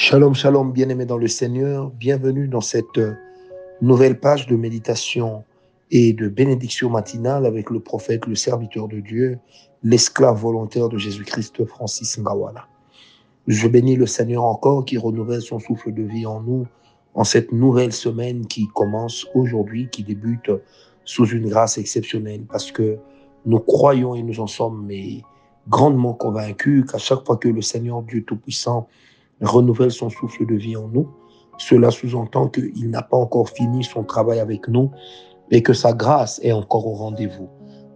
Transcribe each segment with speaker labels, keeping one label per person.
Speaker 1: Shalom, shalom, bien-aimés dans le Seigneur. Bienvenue dans cette euh, nouvelle page de méditation et de bénédiction matinale avec le prophète, le serviteur de Dieu, l'esclave volontaire de Jésus-Christ, Francis Ngawala. Je bénis le Seigneur encore qui renouvelle son souffle de vie en nous en cette nouvelle semaine qui commence aujourd'hui, qui débute sous une grâce exceptionnelle parce que nous croyons et nous en sommes grandement convaincus qu'à chaque fois que le Seigneur Dieu Tout-Puissant renouvelle son souffle de vie en nous. Cela sous-entend qu'il n'a pas encore fini son travail avec nous et que sa grâce est encore au rendez-vous.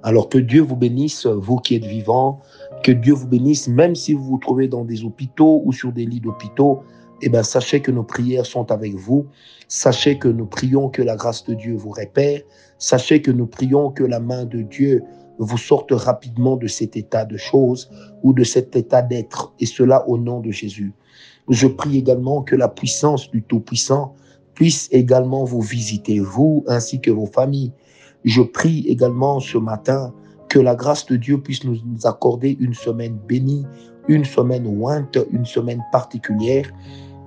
Speaker 1: Alors que Dieu vous bénisse, vous qui êtes vivants, que Dieu vous bénisse, même si vous vous trouvez dans des hôpitaux ou sur des lits d'hôpitaux, eh bien, sachez que nos prières sont avec vous. Sachez que nous prions que la grâce de Dieu vous répère. Sachez que nous prions que la main de Dieu vous sorte rapidement de cet état de choses ou de cet état d'être, et cela au nom de Jésus. Je prie également que la puissance du Tout-Puissant puisse également vous visiter, vous ainsi que vos familles. Je prie également ce matin que la grâce de Dieu puisse nous accorder une semaine bénie, une semaine ointe, une semaine particulière,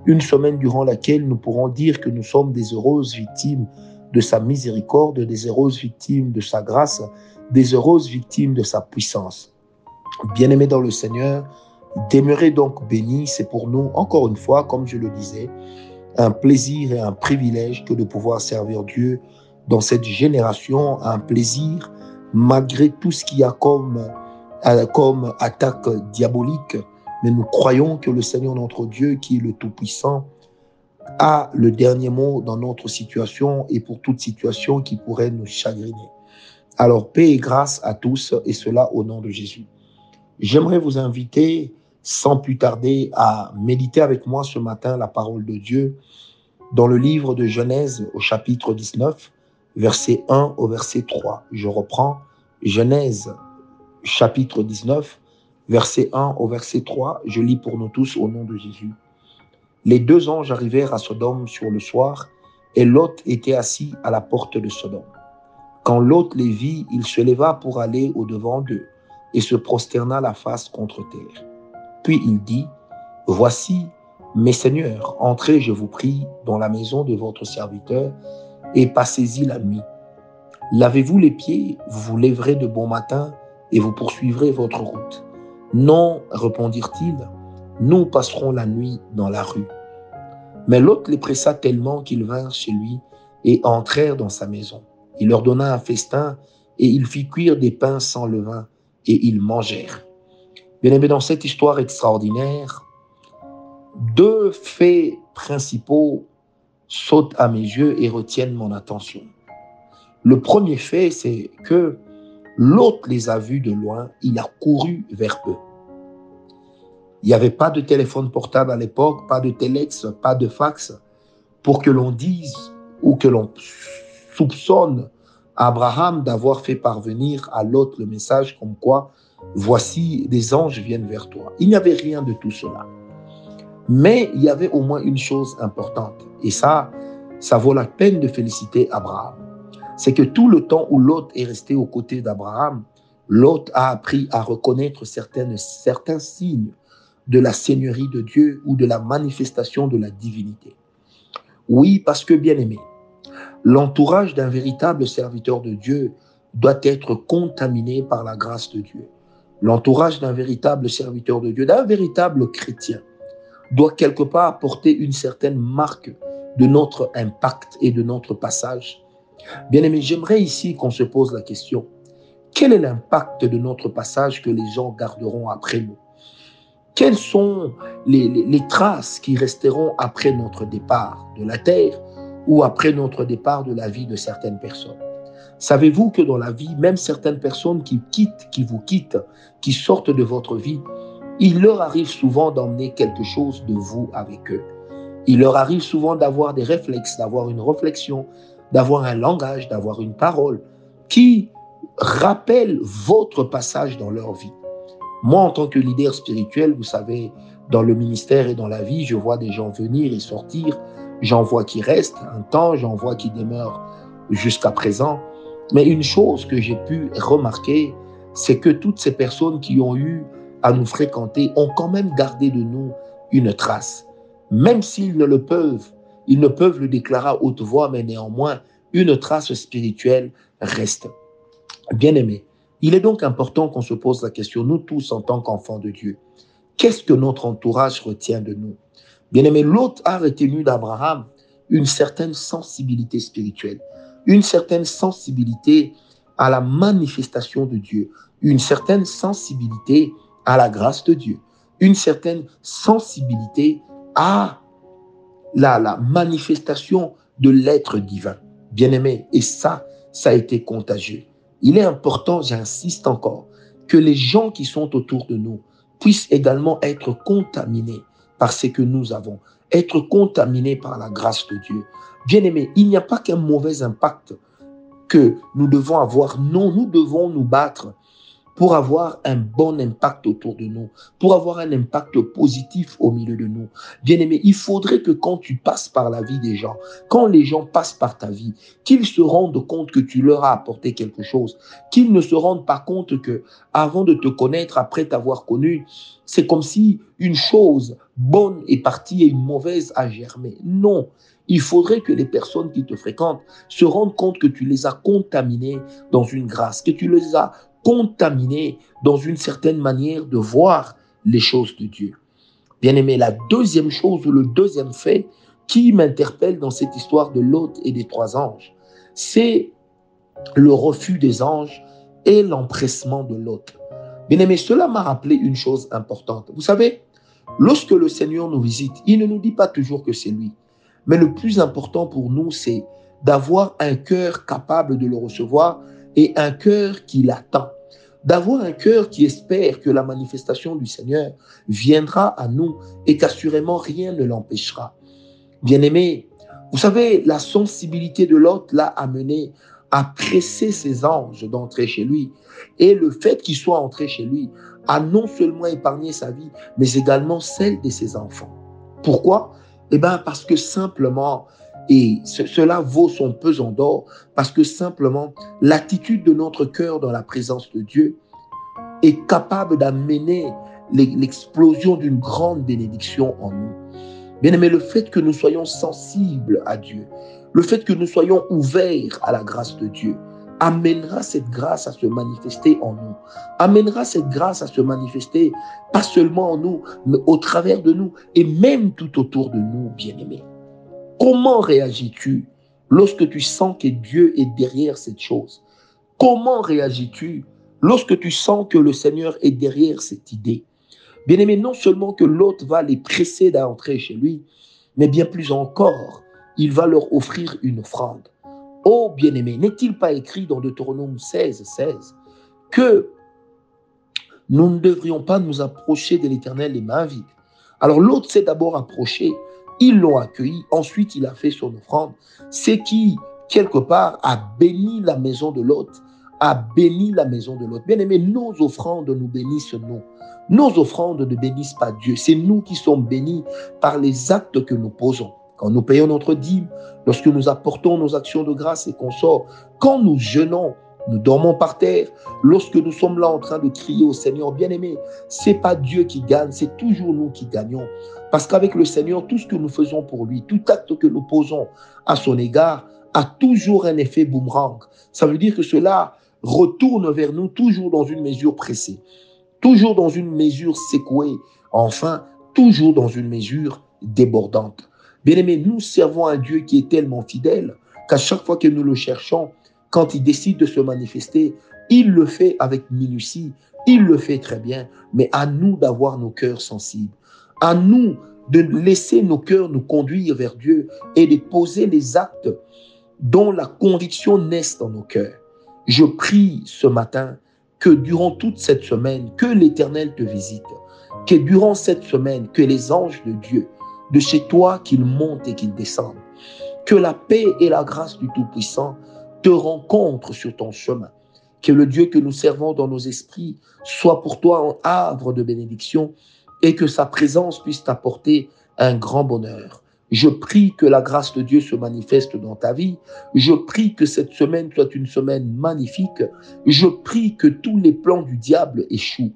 Speaker 1: une semaine durant laquelle nous pourrons dire que nous sommes des heureuses victimes de sa miséricorde, des heureuses victimes de sa grâce, des heureuses victimes de sa puissance. Bien-aimés dans le Seigneur, Demeurer donc béni, c'est pour nous, encore une fois, comme je le disais, un plaisir et un privilège que de pouvoir servir Dieu dans cette génération, un plaisir malgré tout ce qu'il y a comme, euh, comme attaque diabolique. Mais nous croyons que le Seigneur notre Dieu, qui est le Tout-Puissant, a le dernier mot dans notre situation et pour toute situation qui pourrait nous chagriner. Alors, paix et grâce à tous, et cela au nom de Jésus. J'aimerais vous inviter sans plus tarder à méditer avec moi ce matin la parole de Dieu dans le livre de Genèse au chapitre 19, verset 1 au verset 3. Je reprends Genèse chapitre 19, verset 1 au verset 3. Je lis pour nous tous au nom de Jésus. Les deux anges arrivèrent à Sodome sur le soir et Lot était assis à la porte de Sodome. Quand Lot les vit, il se leva pour aller au-devant d'eux et se prosterna la face contre terre. Puis il dit, Voici, mes seigneurs, entrez, je vous prie, dans la maison de votre serviteur et passez-y la nuit. Lavez-vous les pieds, vous vous lèverez de bon matin et vous poursuivrez votre route. Non, répondirent-ils, nous passerons la nuit dans la rue. Mais l'autre les pressa tellement qu'ils vinrent chez lui et entrèrent dans sa maison. Il leur donna un festin et il fit cuire des pains sans levain et ils mangèrent. Bien aimé, dans cette histoire extraordinaire, deux faits principaux sautent à mes yeux et retiennent mon attention. Le premier fait, c'est que l'autre les a vus de loin, il a couru vers eux. Il n'y avait pas de téléphone portable à l'époque, pas de téléx, pas de fax, pour que l'on dise ou que l'on soupçonne Abraham d'avoir fait parvenir à l'autre le message comme quoi voici des anges viennent vers toi. Il n'y avait rien de tout cela. Mais il y avait au moins une chose importante. Et ça, ça vaut la peine de féliciter Abraham. C'est que tout le temps où Lot est resté aux côtés d'Abraham, Lot a appris à reconnaître certaines, certains signes de la seigneurie de Dieu ou de la manifestation de la divinité. Oui, parce que bien aimé, l'entourage d'un véritable serviteur de Dieu doit être contaminé par la grâce de Dieu l'entourage d'un véritable serviteur de Dieu, d'un véritable chrétien, doit quelque part porter une certaine marque de notre impact et de notre passage. Bien aimé, j'aimerais ici qu'on se pose la question, quel est l'impact de notre passage que les gens garderont après nous? Quelles sont les, les traces qui resteront après notre départ de la terre ou après notre départ de la vie de certaines personnes? Savez-vous que dans la vie, même certaines personnes qui quittent, qui vous quittent, qui sortent de votre vie, il leur arrive souvent d'emmener quelque chose de vous avec eux. Il leur arrive souvent d'avoir des réflexes, d'avoir une réflexion, d'avoir un langage, d'avoir une parole qui rappelle votre passage dans leur vie. Moi, en tant que leader spirituel, vous savez, dans le ministère et dans la vie, je vois des gens venir et sortir. J'en vois qui restent un temps, j'en vois qui demeurent jusqu'à présent. Mais une chose que j'ai pu remarquer, c'est que toutes ces personnes qui ont eu à nous fréquenter ont quand même gardé de nous une trace. même s'ils ne le peuvent, ils ne peuvent le déclarer à haute voix, mais néanmoins, une trace spirituelle reste. Bien-aimé, il est donc important qu'on se pose la question, nous tous en tant qu'enfants de Dieu, qu'est-ce que notre entourage retient de nous? Bien-aimé, l'autre a retenu d'Abraham une certaine sensibilité spirituelle, une certaine sensibilité à la manifestation de Dieu, une certaine sensibilité à la grâce de Dieu, une certaine sensibilité à la, manifestation de l'être divin. Bien-aimé, et ça, ça a été contagieux. Il est important, j'insiste encore, que les gens qui sont autour de nous puissent également être contaminés par ce que nous avons, être contaminés par la grâce de Dieu. Bien-aimé, il n'y a pas qu'un mauvais impact que nous devons avoir. Non, nous devons nous battre pour avoir un bon impact autour de nous, pour avoir un impact positif au milieu de nous. Bien aimé, il faudrait que quand tu passes par la vie des gens, quand les gens passent par ta vie, qu'ils se rendent compte que tu leur as apporté quelque chose, qu'ils ne se rendent pas compte que avant de te connaître, après t'avoir connu, c'est comme si une chose bonne est partie et une mauvaise a germé. Non, il faudrait que les personnes qui te fréquentent se rendent compte que tu les as contaminés dans une grâce, que tu les as contaminés dans une certaine manière de voir les choses de Dieu. Bien aimé, la deuxième chose ou le deuxième fait qui m'interpelle dans cette histoire de l'hôte et des trois anges, c'est le refus des anges et l'empressement de l'hôte. Bien aimé, cela m'a rappelé une chose importante. Vous savez, lorsque le Seigneur nous visite, il ne nous dit pas toujours que c'est lui. Mais le plus important pour nous, c'est d'avoir un cœur capable de le recevoir et un cœur qui l'attend. D'avoir un cœur qui espère que la manifestation du Seigneur viendra à nous et qu'assurément rien ne l'empêchera. Bien-aimé, vous savez, la sensibilité de l'autre l'a amené à presser ses anges d'entrer chez lui. Et le fait qu'il soit entré chez lui a non seulement épargné sa vie, mais également celle de ses enfants. Pourquoi? Eh bien, parce que simplement, et cela vaut son pesant d'or, parce que simplement, l'attitude de notre cœur dans la présence de Dieu est capable d'amener l'explosion d'une grande bénédiction en nous. Bien aimé, le fait que nous soyons sensibles à Dieu, le fait que nous soyons ouverts à la grâce de Dieu, amènera cette grâce à se manifester en nous. Amènera cette grâce à se manifester pas seulement en nous, mais au travers de nous et même tout autour de nous, bien-aimés. Comment réagis-tu lorsque tu sens que Dieu est derrière cette chose? Comment réagis-tu lorsque tu sens que le Seigneur est derrière cette idée? Bien-aimé, non seulement que l'autre va les presser d'entrer chez lui, mais bien plus encore, il va leur offrir une offrande. Oh bien-aimé, n'est-il pas écrit dans Deutéronome 16, 16 que nous ne devrions pas nous approcher de l'Éternel les mains vides Alors l'autre s'est d'abord approché, ils l'ont accueilli, ensuite il a fait son offrande. C'est qui, quelque part, a béni la maison de l'autre, a béni la maison de l'autre. Bien aimé, nos offrandes nous bénissent nous. Nos offrandes ne bénissent pas Dieu. C'est nous qui sommes bénis par les actes que nous posons. Quand nous payons notre dîme, lorsque nous apportons nos actions de grâce et qu'on sort, quand nous jeûnons, nous dormons par terre, lorsque nous sommes là en train de crier au Seigneur, bien-aimé, c'est pas Dieu qui gagne, c'est toujours nous qui gagnons. Parce qu'avec le Seigneur, tout ce que nous faisons pour lui, tout acte que nous posons à son égard, a toujours un effet boomerang. Ça veut dire que cela retourne vers nous toujours dans une mesure pressée, toujours dans une mesure secouée, enfin, toujours dans une mesure débordante. Bien-aimés, nous servons un Dieu qui est tellement fidèle qu'à chaque fois que nous le cherchons, quand il décide de se manifester, il le fait avec minutie, il le fait très bien, mais à nous d'avoir nos cœurs sensibles, à nous de laisser nos cœurs nous conduire vers Dieu et de poser les actes dont la conviction naisse dans nos cœurs. Je prie ce matin que durant toute cette semaine, que l'Éternel te visite, que durant cette semaine, que les anges de Dieu de chez toi qu'il monte et qu'il descende. Que la paix et la grâce du Tout-Puissant te rencontrent sur ton chemin. Que le Dieu que nous servons dans nos esprits soit pour toi un havre de bénédiction et que sa présence puisse t'apporter un grand bonheur. Je prie que la grâce de Dieu se manifeste dans ta vie. Je prie que cette semaine soit une semaine magnifique. Je prie que tous les plans du diable échouent.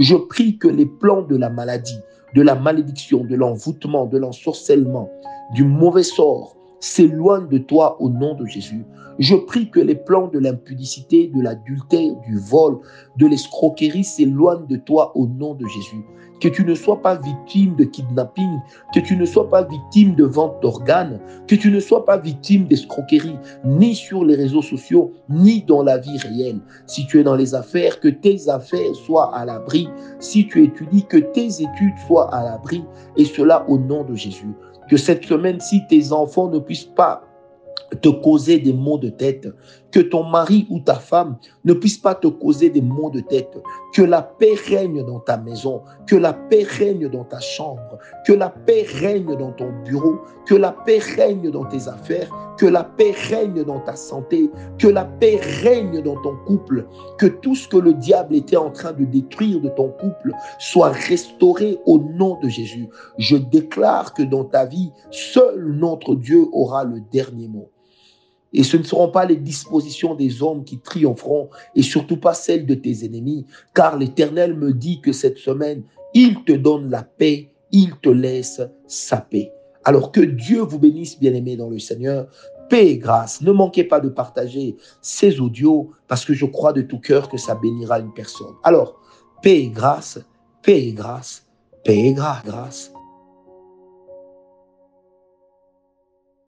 Speaker 1: Je prie que les plans de la maladie, de la malédiction, de l'envoûtement, de l'ensorcellement, du mauvais sort, s'éloigne de toi au nom de Jésus. Je prie que les plans de l'impudicité, de l'adultère, du vol, de l'escroquerie s'éloignent de toi au nom de Jésus. Que tu ne sois pas victime de kidnapping, que tu ne sois pas victime de vente d'organes, que tu ne sois pas victime d'escroquerie, ni sur les réseaux sociaux, ni dans la vie réelle. Si tu es dans les affaires, que tes affaires soient à l'abri. Si tu étudies, que tes études soient à l'abri. Et cela au nom de Jésus. Que cette semaine, si tes enfants ne puissent pas te causer des maux de tête, que ton mari ou ta femme ne puisse pas te causer des maux de tête, que la paix règne dans ta maison, que la paix règne dans ta chambre, que la paix règne dans ton bureau, que la paix règne dans tes affaires, que la paix règne dans ta santé, que la paix règne dans ton couple, que tout ce que le diable était en train de détruire de ton couple soit restauré au nom de Jésus. Je déclare que dans ta vie, seul notre Dieu aura le dernier mot. Et ce ne seront pas les dispositions des hommes qui triompheront, et surtout pas celles de tes ennemis, car l'Éternel me dit que cette semaine, il te donne la paix, il te laisse sa paix. Alors que Dieu vous bénisse, bien-aimés dans le Seigneur. Paix et grâce. Ne manquez pas de partager ces audios parce que je crois de tout cœur que ça bénira une personne. Alors, paix et grâce, paix et grâce, paix et grâce.